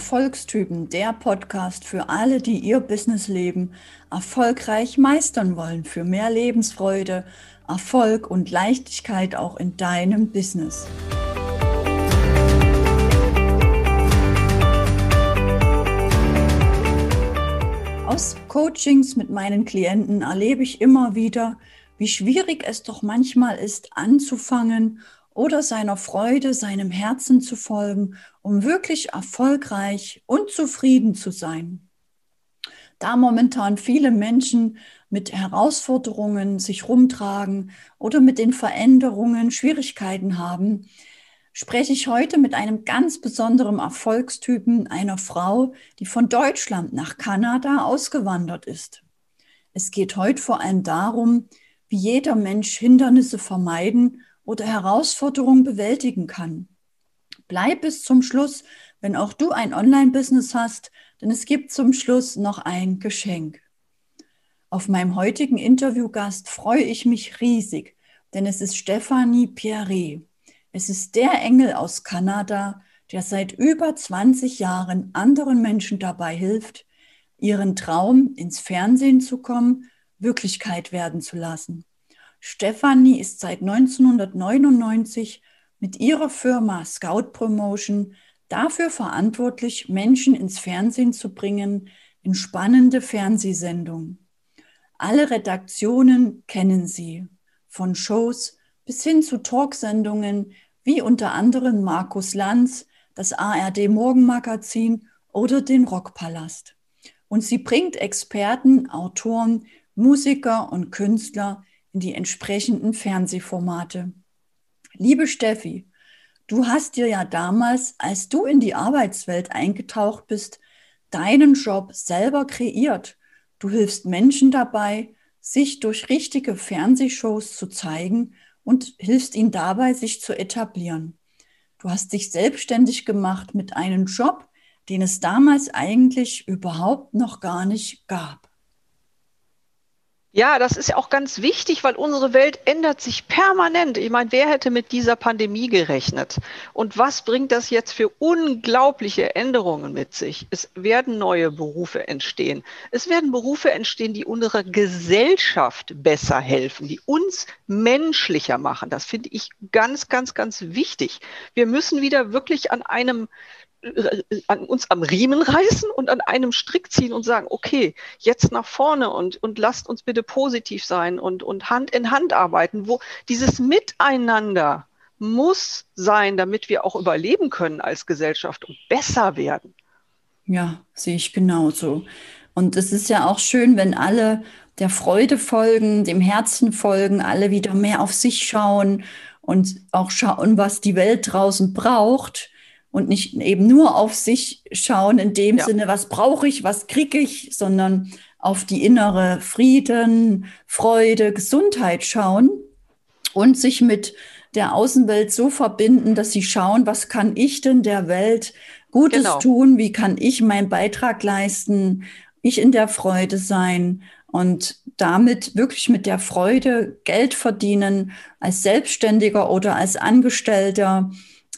Erfolgstypen, der Podcast für alle, die ihr Businessleben erfolgreich meistern wollen, für mehr Lebensfreude, Erfolg und Leichtigkeit auch in deinem Business. Aus Coachings mit meinen Klienten erlebe ich immer wieder, wie schwierig es doch manchmal ist, anzufangen oder seiner Freude, seinem Herzen zu folgen, um wirklich erfolgreich und zufrieden zu sein. Da momentan viele Menschen mit Herausforderungen sich rumtragen oder mit den Veränderungen Schwierigkeiten haben, spreche ich heute mit einem ganz besonderen Erfolgstypen einer Frau, die von Deutschland nach Kanada ausgewandert ist. Es geht heute vor allem darum, wie jeder Mensch Hindernisse vermeiden oder Herausforderungen bewältigen kann. Bleib bis zum Schluss, wenn auch du ein Online-Business hast, denn es gibt zum Schluss noch ein Geschenk. Auf meinem heutigen Interviewgast freue ich mich riesig, denn es ist Stephanie Pierre. Es ist der Engel aus Kanada, der seit über 20 Jahren anderen Menschen dabei hilft, ihren Traum ins Fernsehen zu kommen, Wirklichkeit werden zu lassen. Stefanie ist seit 1999 mit ihrer Firma Scout Promotion dafür verantwortlich, Menschen ins Fernsehen zu bringen, in spannende Fernsehsendungen. Alle Redaktionen kennen sie, von Shows bis hin zu Talksendungen wie unter anderem Markus Lanz, das ARD Morgenmagazin oder den Rockpalast. Und sie bringt Experten, Autoren, Musiker und Künstler in die entsprechenden Fernsehformate. Liebe Steffi, du hast dir ja damals, als du in die Arbeitswelt eingetaucht bist, deinen Job selber kreiert. Du hilfst Menschen dabei, sich durch richtige Fernsehshows zu zeigen und hilfst ihnen dabei, sich zu etablieren. Du hast dich selbstständig gemacht mit einem Job, den es damals eigentlich überhaupt noch gar nicht gab. Ja, das ist ja auch ganz wichtig, weil unsere Welt ändert sich permanent. Ich meine, wer hätte mit dieser Pandemie gerechnet? Und was bringt das jetzt für unglaubliche Änderungen mit sich? Es werden neue Berufe entstehen. Es werden Berufe entstehen, die unserer Gesellschaft besser helfen, die uns menschlicher machen. Das finde ich ganz, ganz, ganz wichtig. Wir müssen wieder wirklich an einem an uns am Riemen reißen und an einem Strick ziehen und sagen, okay, jetzt nach vorne und, und lasst uns bitte positiv sein und, und Hand in Hand arbeiten, wo dieses Miteinander muss sein, damit wir auch überleben können als Gesellschaft und besser werden. Ja, sehe ich genauso. Und es ist ja auch schön, wenn alle der Freude folgen, dem Herzen folgen, alle wieder mehr auf sich schauen und auch schauen, was die Welt draußen braucht und nicht eben nur auf sich schauen in dem ja. Sinne, was brauche ich, was kriege ich, sondern auf die innere Frieden, Freude, Gesundheit schauen und sich mit der Außenwelt so verbinden, dass sie schauen, was kann ich denn der Welt Gutes genau. tun, wie kann ich meinen Beitrag leisten, ich in der Freude sein und damit wirklich mit der Freude Geld verdienen als Selbstständiger oder als Angestellter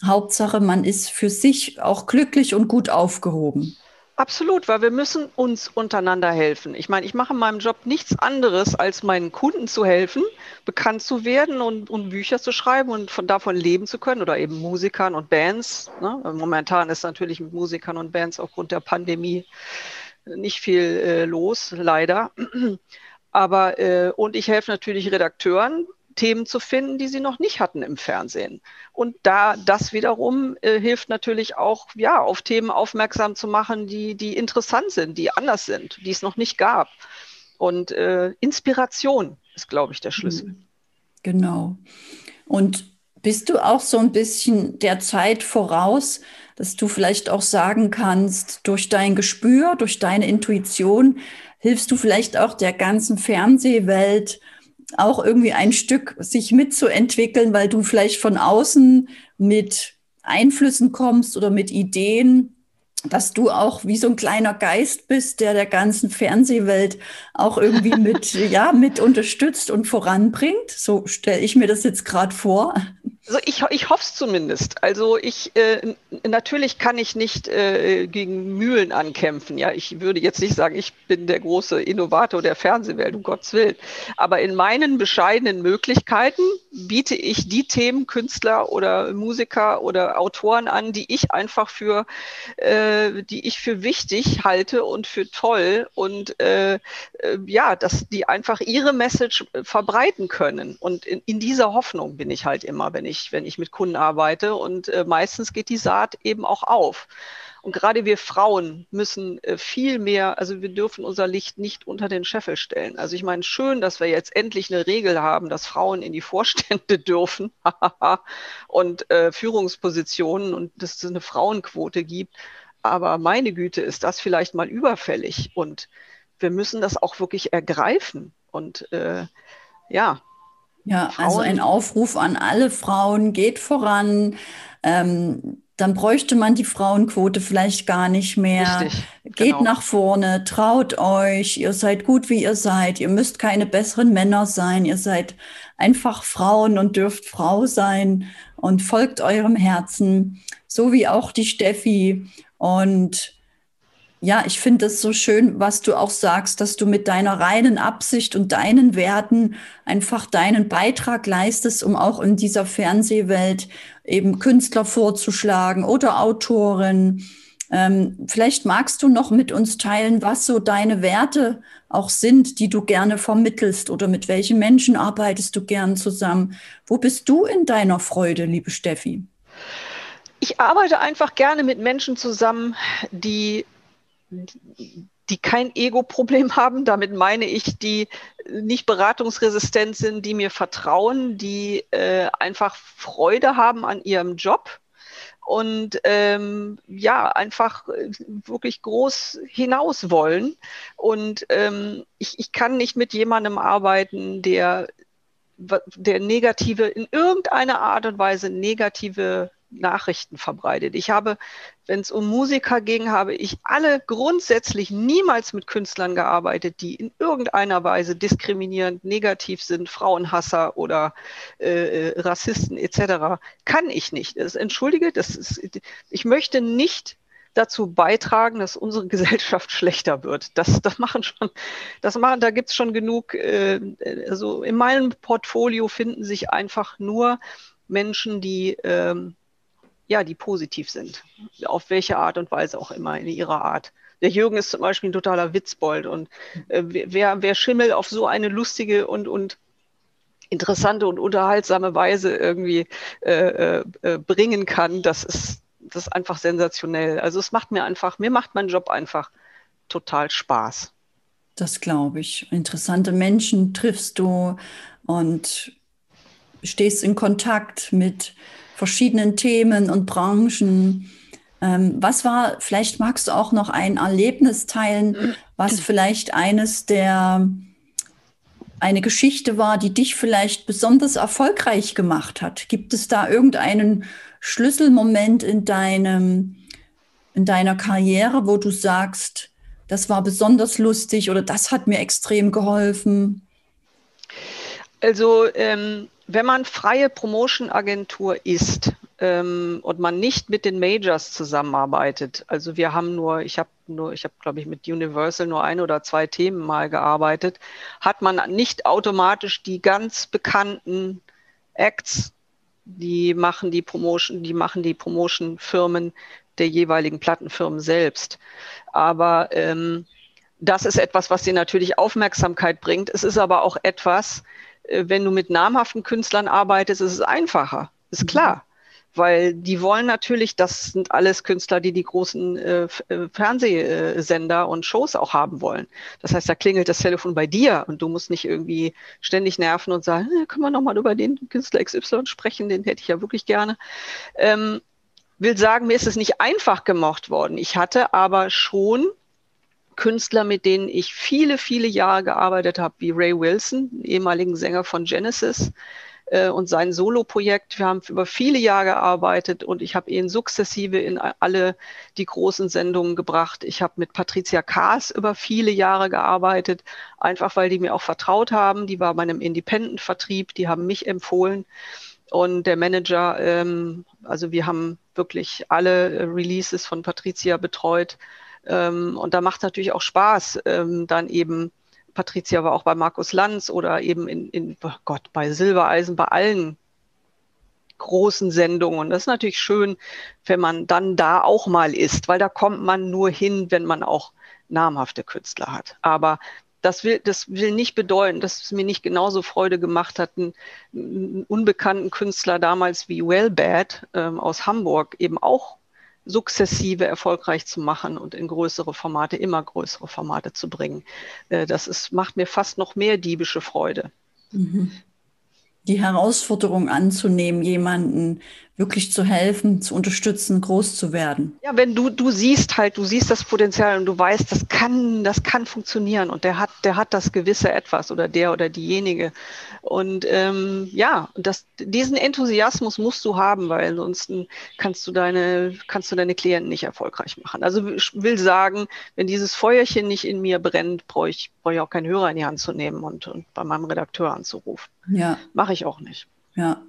Hauptsache, man ist für sich auch glücklich und gut aufgehoben. Absolut, weil wir müssen uns untereinander helfen. Ich meine, ich mache in meinem Job nichts anderes, als meinen Kunden zu helfen, bekannt zu werden und, und Bücher zu schreiben und von davon leben zu können oder eben Musikern und Bands. Ne? Momentan ist natürlich mit Musikern und Bands aufgrund der Pandemie nicht viel äh, los, leider. Aber äh, und ich helfe natürlich Redakteuren, Themen zu finden, die sie noch nicht hatten im Fernsehen. Und da das wiederum äh, hilft natürlich auch, ja, auf Themen aufmerksam zu machen, die, die interessant sind, die anders sind, die es noch nicht gab. Und äh, Inspiration ist, glaube ich, der Schlüssel. Mhm. Genau. Und bist du auch so ein bisschen der Zeit voraus, dass du vielleicht auch sagen kannst, durch dein Gespür, durch deine Intuition, hilfst du vielleicht auch der ganzen Fernsehwelt, auch irgendwie ein Stück sich mitzuentwickeln, weil du vielleicht von außen mit Einflüssen kommst oder mit Ideen, dass du auch wie so ein kleiner Geist bist, der der ganzen Fernsehwelt auch irgendwie mit, ja, mit unterstützt und voranbringt. So stelle ich mir das jetzt gerade vor. Also ich, ich hoffe es zumindest. Also ich äh, natürlich kann ich nicht äh, gegen Mühlen ankämpfen. Ja, ich würde jetzt nicht sagen, ich bin der große Innovator der Fernsehwelt, um Gottes Willen. Aber in meinen bescheidenen Möglichkeiten biete ich die Themen Künstler oder Musiker oder Autoren an, die ich einfach für, äh, die ich für wichtig halte und für toll und äh, äh, ja, dass die einfach ihre Message verbreiten können. Und in, in dieser Hoffnung bin ich halt immer, wenn ich ich, wenn ich mit Kunden arbeite. Und äh, meistens geht die Saat eben auch auf. Und gerade wir Frauen müssen äh, viel mehr, also wir dürfen unser Licht nicht unter den Scheffel stellen. Also ich meine, schön, dass wir jetzt endlich eine Regel haben, dass Frauen in die Vorstände dürfen und äh, Führungspositionen und dass es eine Frauenquote gibt. Aber meine Güte, ist das vielleicht mal überfällig. Und wir müssen das auch wirklich ergreifen. Und äh, ja, ja, Frauen. also ein Aufruf an alle Frauen, geht voran. Ähm, dann bräuchte man die Frauenquote vielleicht gar nicht mehr. Richtig, geht genau. nach vorne, traut euch, ihr seid gut, wie ihr seid. Ihr müsst keine besseren Männer sein. Ihr seid einfach Frauen und dürft Frau sein und folgt eurem Herzen, so wie auch die Steffi. Und ja, ich finde es so schön, was du auch sagst, dass du mit deiner reinen Absicht und deinen Werten einfach deinen Beitrag leistest, um auch in dieser Fernsehwelt eben Künstler vorzuschlagen oder Autoren. Ähm, vielleicht magst du noch mit uns teilen, was so deine Werte auch sind, die du gerne vermittelst oder mit welchen Menschen arbeitest du gern zusammen. Wo bist du in deiner Freude, liebe Steffi? Ich arbeite einfach gerne mit Menschen zusammen, die die kein Ego-Problem haben. Damit meine ich, die nicht beratungsresistent sind, die mir vertrauen, die äh, einfach Freude haben an ihrem Job und ähm, ja, einfach äh, wirklich groß hinaus wollen. Und ähm, ich, ich kann nicht mit jemandem arbeiten, der der negative, in irgendeiner Art und Weise negative Nachrichten verbreitet. Ich habe, wenn es um Musiker ging, habe ich alle grundsätzlich niemals mit Künstlern gearbeitet, die in irgendeiner Weise diskriminierend, negativ sind, Frauenhasser oder äh, äh Rassisten etc. Kann ich nicht. Das, entschuldige, das ist, ich möchte nicht dazu beitragen, dass unsere Gesellschaft schlechter wird. Das, das machen schon, das machen, da gibt es schon genug. Äh, also in meinem Portfolio finden sich einfach nur Menschen, die ähm, ja, die positiv sind. Auf welche Art und Weise auch immer, in ihrer Art. Der Jürgen ist zum Beispiel ein totaler Witzbold und äh, wer, wer Schimmel auf so eine lustige und, und interessante und unterhaltsame Weise irgendwie äh, äh, äh, bringen kann, das ist, das ist einfach sensationell. Also es macht mir einfach, mir macht mein Job einfach total Spaß. Das glaube ich. Interessante Menschen triffst du und stehst in Kontakt mit verschiedenen Themen und Branchen. Ähm, was war, vielleicht magst du auch noch ein Erlebnis teilen, was vielleicht eines der, eine Geschichte war, die dich vielleicht besonders erfolgreich gemacht hat. Gibt es da irgendeinen Schlüsselmoment in deinem, in deiner Karriere, wo du sagst, das war besonders lustig oder das hat mir extrem geholfen? Also ähm, wenn man freie Promotion-Agentur ist ähm, und man nicht mit den Majors zusammenarbeitet, also wir haben nur, ich habe nur, ich habe glaube ich mit Universal nur ein oder zwei Themen mal gearbeitet, hat man nicht automatisch die ganz bekannten Acts, die machen die Promotion, die machen die Promotion-Firmen der jeweiligen Plattenfirmen selbst. Aber ähm, das ist etwas, was dir natürlich Aufmerksamkeit bringt. Es ist aber auch etwas, wenn du mit namhaften Künstlern arbeitest, ist es einfacher. Ist mhm. klar. Weil die wollen natürlich, das sind alles Künstler, die die großen äh, äh, Fernsehsender und Shows auch haben wollen. Das heißt, da klingelt das Telefon bei dir und du musst nicht irgendwie ständig nerven und sagen, äh, können wir nochmal über den Künstler XY sprechen, den hätte ich ja wirklich gerne. Ähm, will sagen, mir ist es nicht einfach gemocht worden. Ich hatte aber schon Künstler, mit denen ich viele, viele Jahre gearbeitet habe, wie Ray Wilson, ehemaligen Sänger von Genesis äh, und sein Solo-Projekt. Wir haben über viele Jahre gearbeitet und ich habe ihn sukzessive in alle die großen Sendungen gebracht. Ich habe mit Patricia Kaas über viele Jahre gearbeitet, einfach weil die mir auch vertraut haben. Die war bei einem Independent-Vertrieb, die haben mich empfohlen. Und der Manager, ähm, also wir haben wirklich alle Releases von Patricia betreut. Ähm, und da macht natürlich auch Spaß, ähm, dann eben, Patricia war auch bei Markus Lanz oder eben in, in oh Gott, bei Silbereisen, bei allen großen Sendungen. Das ist natürlich schön, wenn man dann da auch mal ist, weil da kommt man nur hin, wenn man auch namhafte Künstler hat. Aber das will, das will nicht bedeuten, dass es mir nicht genauso Freude gemacht hat, einen, einen unbekannten Künstler damals wie Wellbad ähm, aus Hamburg eben auch sukzessive erfolgreich zu machen und in größere Formate, immer größere Formate zu bringen. Äh, das ist, macht mir fast noch mehr diebische Freude. Mhm die Herausforderung anzunehmen, jemanden wirklich zu helfen, zu unterstützen, groß zu werden. Ja, wenn du, du siehst halt, du siehst das Potenzial und du weißt, das kann, das kann funktionieren und der hat, der hat das gewisse Etwas oder der oder diejenige. Und ähm, ja, das, diesen Enthusiasmus musst du haben, weil ansonsten kannst du deine, kannst du deine Klienten nicht erfolgreich machen. Also ich will sagen, wenn dieses Feuerchen nicht in mir brennt, brauche ich, brauche ich auch keinen Hörer in die Hand zu nehmen und, und bei meinem Redakteur anzurufen. Ja. Mache ich auch nicht. Ja.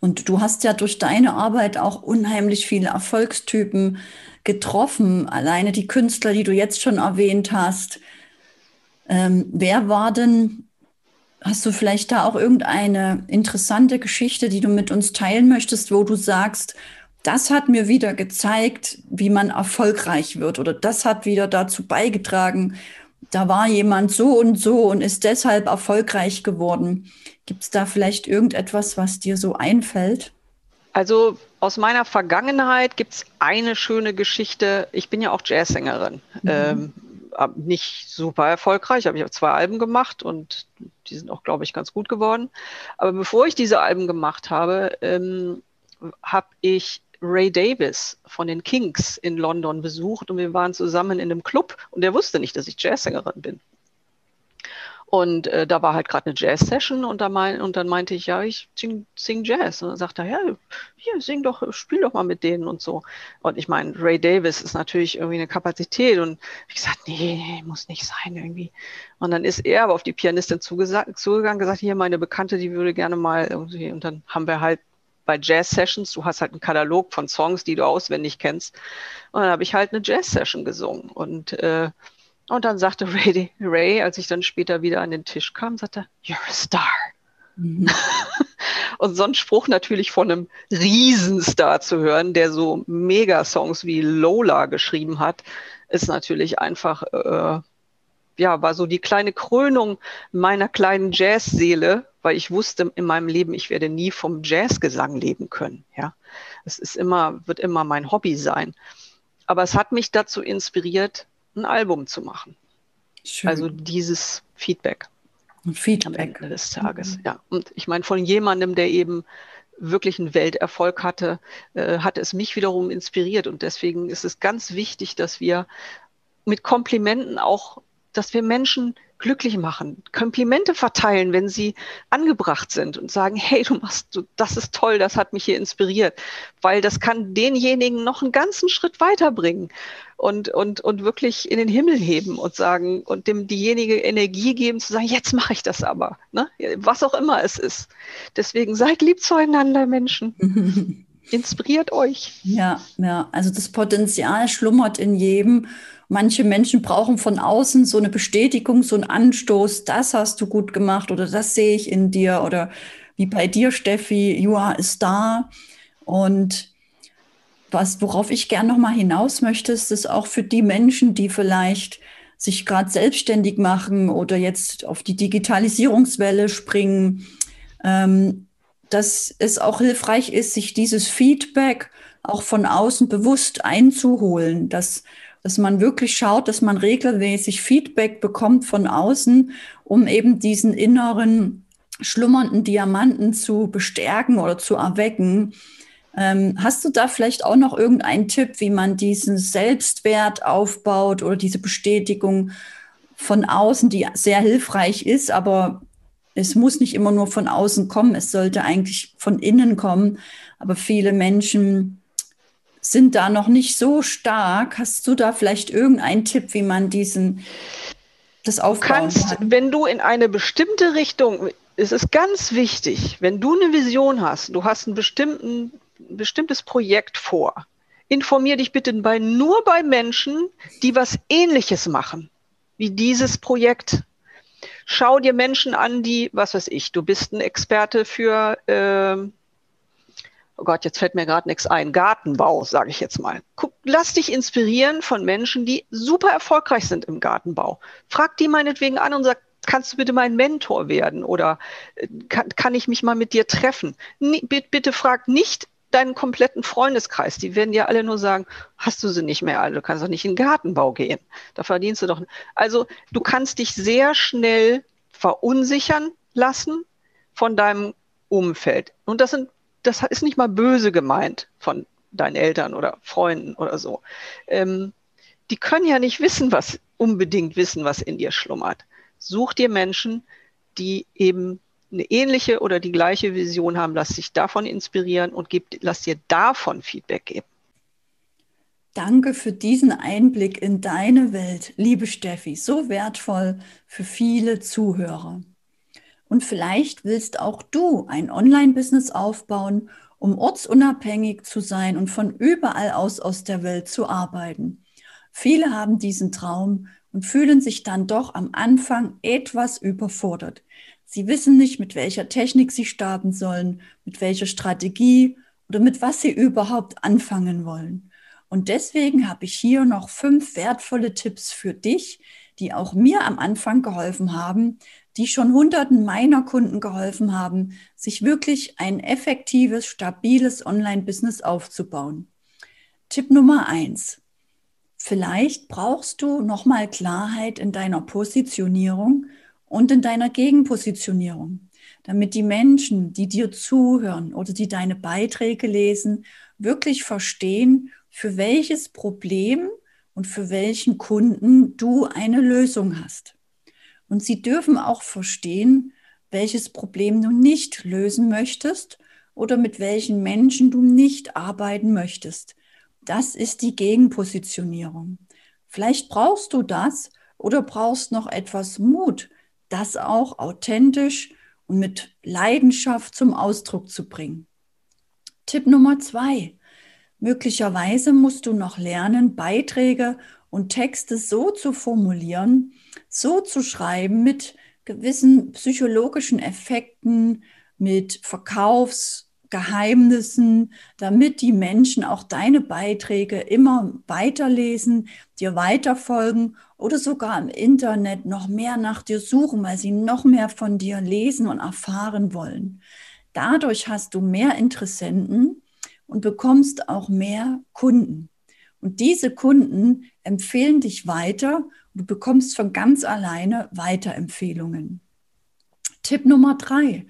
Und du hast ja durch deine Arbeit auch unheimlich viele Erfolgstypen getroffen. Alleine die Künstler, die du jetzt schon erwähnt hast. Ähm, wer war denn, hast du vielleicht da auch irgendeine interessante Geschichte, die du mit uns teilen möchtest, wo du sagst, das hat mir wieder gezeigt, wie man erfolgreich wird oder das hat wieder dazu beigetragen, da war jemand so und so und ist deshalb erfolgreich geworden. Gibt es da vielleicht irgendetwas, was dir so einfällt? Also aus meiner Vergangenheit gibt es eine schöne Geschichte. Ich bin ja auch Jazzsängerin. Mhm. Ähm, nicht super erfolgreich, aber ich habe zwei Alben gemacht und die sind auch, glaube ich, ganz gut geworden. Aber bevor ich diese Alben gemacht habe, ähm, habe ich Ray Davis von den Kings in London besucht und wir waren zusammen in einem Club und der wusste nicht, dass ich Jazzsängerin bin. Und äh, da war halt gerade eine Jazz-Session und, da mein, und dann meinte ich, ja, ich sing, sing Jazz. Und dann sagte er, ja, hier, sing doch, spiel doch mal mit denen und so. Und ich meine, Ray Davis ist natürlich irgendwie eine Kapazität und ich gesagt, nee, nee, muss nicht sein irgendwie. Und dann ist er aber auf die Pianistin zugegangen, gesagt, hier, meine Bekannte, die würde gerne mal irgendwie, und dann haben wir halt bei Jazz-Sessions, du hast halt einen Katalog von Songs, die du auswendig kennst. Und dann habe ich halt eine Jazz-Session gesungen. Und, äh, und dann sagte Ray, Ray, als ich dann später wieder an den Tisch kam, sagte, You're a star. Mhm. und so ein Spruch natürlich von einem Riesenstar zu hören, der so Megasongs wie Lola geschrieben hat, ist natürlich einfach, äh, ja, war so die kleine Krönung meiner kleinen Jazzseele, weil ich wusste in meinem Leben, ich werde nie vom Jazzgesang leben können. Ja, es ist immer, wird immer mein Hobby sein. Aber es hat mich dazu inspiriert, ein Album zu machen. Schön. Also dieses Feedback. Feedback. Am Ende des Tages, mhm. ja. Und ich meine, von jemandem, der eben wirklich einen Welterfolg hatte, äh, hat es mich wiederum inspiriert. Und deswegen ist es ganz wichtig, dass wir mit Komplimenten auch, dass wir Menschen glücklich machen, Komplimente verteilen, wenn sie angebracht sind und sagen, hey, du machst, das ist toll, das hat mich hier inspiriert, weil das kann denjenigen noch einen ganzen Schritt weiterbringen und, und, und wirklich in den Himmel heben und sagen und dem diejenige Energie geben zu sagen, jetzt mache ich das aber, ne? was auch immer es ist. Deswegen seid lieb zueinander, Menschen. Inspiriert euch. Ja, ja, also das Potenzial schlummert in jedem Manche Menschen brauchen von außen so eine Bestätigung, so einen Anstoß, das hast du gut gemacht oder das sehe ich in dir oder wie bei dir, Steffi, you are a star. Und was, worauf ich gern nochmal hinaus möchte, ist es auch für die Menschen, die vielleicht sich gerade selbstständig machen oder jetzt auf die Digitalisierungswelle springen, ähm, dass es auch hilfreich ist, sich dieses Feedback auch von außen bewusst einzuholen, dass dass man wirklich schaut, dass man regelmäßig Feedback bekommt von außen, um eben diesen inneren schlummernden Diamanten zu bestärken oder zu erwecken. Ähm, hast du da vielleicht auch noch irgendeinen Tipp, wie man diesen Selbstwert aufbaut oder diese Bestätigung von außen, die sehr hilfreich ist, aber es muss nicht immer nur von außen kommen, es sollte eigentlich von innen kommen. Aber viele Menschen sind da noch nicht so stark. Hast du da vielleicht irgendeinen Tipp, wie man diesen das aufbauen kannst, kann? Wenn du in eine bestimmte Richtung, es ist ganz wichtig, wenn du eine Vision hast, du hast ein, bestimmtes Projekt vor, informier dich bitte bei, nur bei Menschen, die was Ähnliches machen wie dieses Projekt. Schau dir Menschen an, die, was weiß ich, du bist ein Experte für, äh, oh Gott, jetzt fällt mir gerade nichts ein, Gartenbau, sage ich jetzt mal. Guck, lass dich inspirieren von Menschen, die super erfolgreich sind im Gartenbau. Frag die meinetwegen an und sag, kannst du bitte mein Mentor werden oder äh, kann, kann ich mich mal mit dir treffen? Nee, bitte, bitte frag nicht deinen kompletten Freundeskreis. Die werden dir alle nur sagen, hast du sie nicht mehr alle, du kannst doch nicht in den Gartenbau gehen. Da verdienst du doch. Also du kannst dich sehr schnell verunsichern lassen von deinem Umfeld. Und das sind, das ist nicht mal böse gemeint von deinen Eltern oder Freunden oder so. Ähm, die können ja nicht wissen, was unbedingt wissen, was in dir schlummert. Such dir Menschen, die eben eine ähnliche oder die gleiche Vision haben, lass dich davon inspirieren und gib, lass dir davon Feedback geben. Danke für diesen Einblick in deine Welt, liebe Steffi, so wertvoll für viele Zuhörer. Und vielleicht willst auch du ein Online-Business aufbauen, um ortsunabhängig zu sein und von überall aus aus der Welt zu arbeiten. Viele haben diesen Traum und fühlen sich dann doch am Anfang etwas überfordert. Sie wissen nicht, mit welcher Technik sie starten sollen, mit welcher Strategie oder mit was sie überhaupt anfangen wollen. Und deswegen habe ich hier noch fünf wertvolle Tipps für dich, die auch mir am Anfang geholfen haben, die schon Hunderten meiner Kunden geholfen haben, sich wirklich ein effektives, stabiles Online-Business aufzubauen. Tipp Nummer eins. Vielleicht brauchst du nochmal Klarheit in deiner Positionierung und in deiner Gegenpositionierung, damit die Menschen, die dir zuhören oder die deine Beiträge lesen, wirklich verstehen, für welches Problem und für welchen Kunden du eine Lösung hast. Und sie dürfen auch verstehen, welches Problem du nicht lösen möchtest oder mit welchen Menschen du nicht arbeiten möchtest. Das ist die Gegenpositionierung. Vielleicht brauchst du das oder brauchst noch etwas Mut, das auch authentisch und mit Leidenschaft zum Ausdruck zu bringen. Tipp Nummer zwei. Möglicherweise musst du noch lernen, Beiträge und Texte so zu formulieren, so zu schreiben mit gewissen psychologischen Effekten, mit Verkaufs- Geheimnissen, damit die Menschen auch deine Beiträge immer weiterlesen, dir weiterfolgen oder sogar im Internet noch mehr nach dir suchen, weil sie noch mehr von dir lesen und erfahren wollen. Dadurch hast du mehr Interessenten und bekommst auch mehr Kunden. Und diese Kunden empfehlen dich weiter und du bekommst von ganz alleine Weiterempfehlungen. Tipp Nummer drei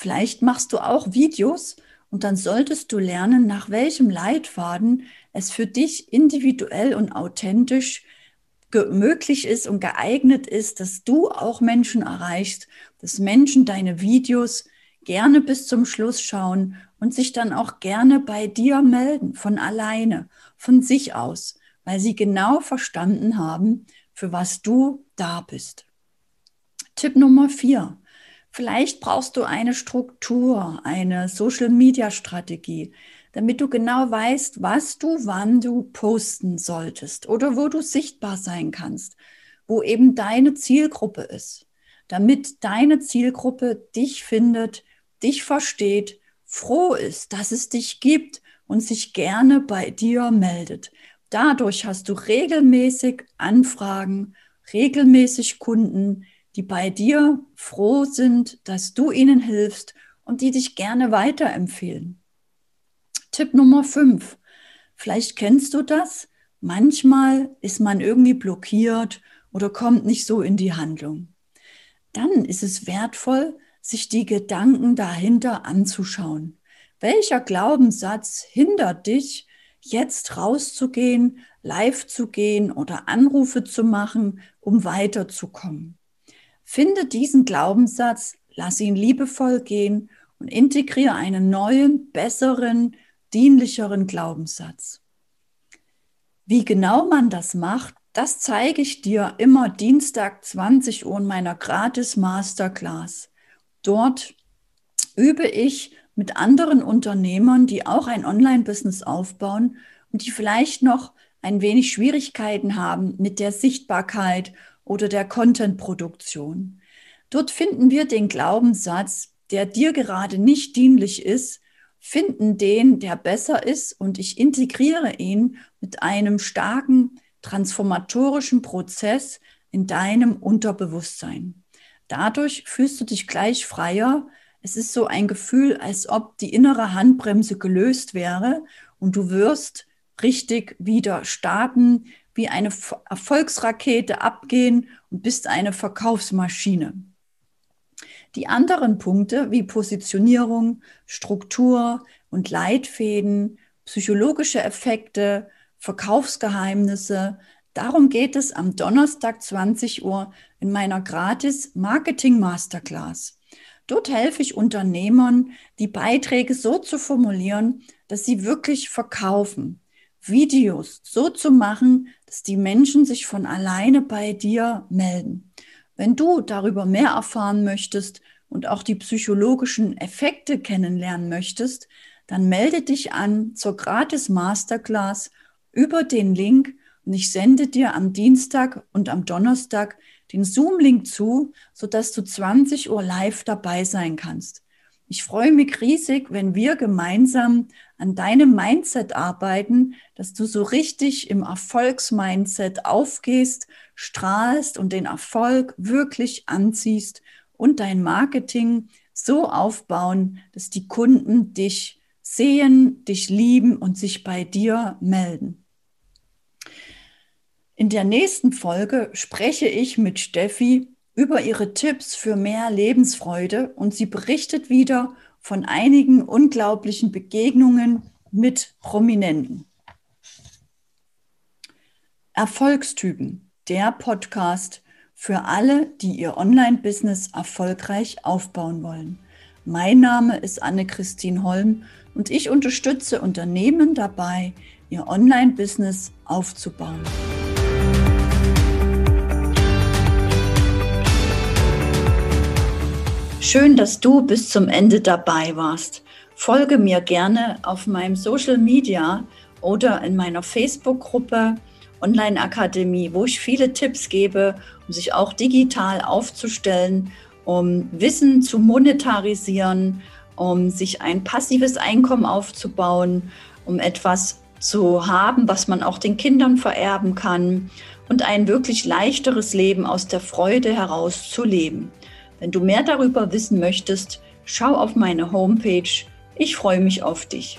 Vielleicht machst du auch Videos und dann solltest du lernen, nach welchem Leitfaden es für dich individuell und authentisch möglich ist und geeignet ist, dass du auch Menschen erreichst, dass Menschen deine Videos gerne bis zum Schluss schauen und sich dann auch gerne bei dir melden, von alleine, von sich aus, weil sie genau verstanden haben, für was du da bist. Tipp Nummer vier. Vielleicht brauchst du eine Struktur, eine Social-Media-Strategie, damit du genau weißt, was du wann du posten solltest oder wo du sichtbar sein kannst, wo eben deine Zielgruppe ist, damit deine Zielgruppe dich findet, dich versteht, froh ist, dass es dich gibt und sich gerne bei dir meldet. Dadurch hast du regelmäßig Anfragen, regelmäßig Kunden, die bei dir froh sind, dass du ihnen hilfst und die dich gerne weiterempfehlen. Tipp Nummer 5. Vielleicht kennst du das. Manchmal ist man irgendwie blockiert oder kommt nicht so in die Handlung. Dann ist es wertvoll, sich die Gedanken dahinter anzuschauen. Welcher Glaubenssatz hindert dich, jetzt rauszugehen, live zu gehen oder Anrufe zu machen, um weiterzukommen? Finde diesen Glaubenssatz, lass ihn liebevoll gehen und integriere einen neuen, besseren, dienlicheren Glaubenssatz. Wie genau man das macht, das zeige ich dir immer Dienstag 20 Uhr in meiner gratis Masterclass. Dort übe ich mit anderen Unternehmern, die auch ein Online-Business aufbauen und die vielleicht noch ein wenig Schwierigkeiten haben mit der Sichtbarkeit oder der Content-Produktion. Dort finden wir den Glaubenssatz, der dir gerade nicht dienlich ist, finden den, der besser ist und ich integriere ihn mit einem starken transformatorischen Prozess in deinem Unterbewusstsein. Dadurch fühlst du dich gleich freier. Es ist so ein Gefühl, als ob die innere Handbremse gelöst wäre und du wirst richtig wieder starten, wie eine Erfolgsrakete abgehen und bist eine Verkaufsmaschine. Die anderen Punkte wie Positionierung, Struktur und Leitfäden, psychologische Effekte, Verkaufsgeheimnisse, darum geht es am Donnerstag 20 Uhr in meiner gratis Marketing Masterclass. Dort helfe ich Unternehmern, die Beiträge so zu formulieren, dass sie wirklich verkaufen. Videos so zu machen, dass die Menschen sich von alleine bei dir melden. Wenn du darüber mehr erfahren möchtest und auch die psychologischen Effekte kennenlernen möchtest, dann melde dich an zur gratis Masterclass über den Link und ich sende dir am Dienstag und am Donnerstag den Zoom-Link zu, sodass du 20 Uhr live dabei sein kannst. Ich freue mich riesig, wenn wir gemeinsam an deinem Mindset arbeiten, dass du so richtig im Erfolgsmindset aufgehst, strahlst und den Erfolg wirklich anziehst und dein Marketing so aufbauen, dass die Kunden dich sehen, dich lieben und sich bei dir melden. In der nächsten Folge spreche ich mit Steffi über ihre Tipps für mehr Lebensfreude und sie berichtet wieder von einigen unglaublichen Begegnungen mit Prominenten. Erfolgstypen, der Podcast für alle, die ihr Online-Business erfolgreich aufbauen wollen. Mein Name ist Anne-Christine Holm und ich unterstütze Unternehmen dabei, ihr Online-Business aufzubauen. Schön, dass du bis zum Ende dabei warst. Folge mir gerne auf meinem Social Media oder in meiner Facebook-Gruppe Online Akademie, wo ich viele Tipps gebe, um sich auch digital aufzustellen, um Wissen zu monetarisieren, um sich ein passives Einkommen aufzubauen, um etwas zu haben, was man auch den Kindern vererben kann und ein wirklich leichteres Leben aus der Freude heraus zu leben. Wenn du mehr darüber wissen möchtest, schau auf meine Homepage. Ich freue mich auf dich.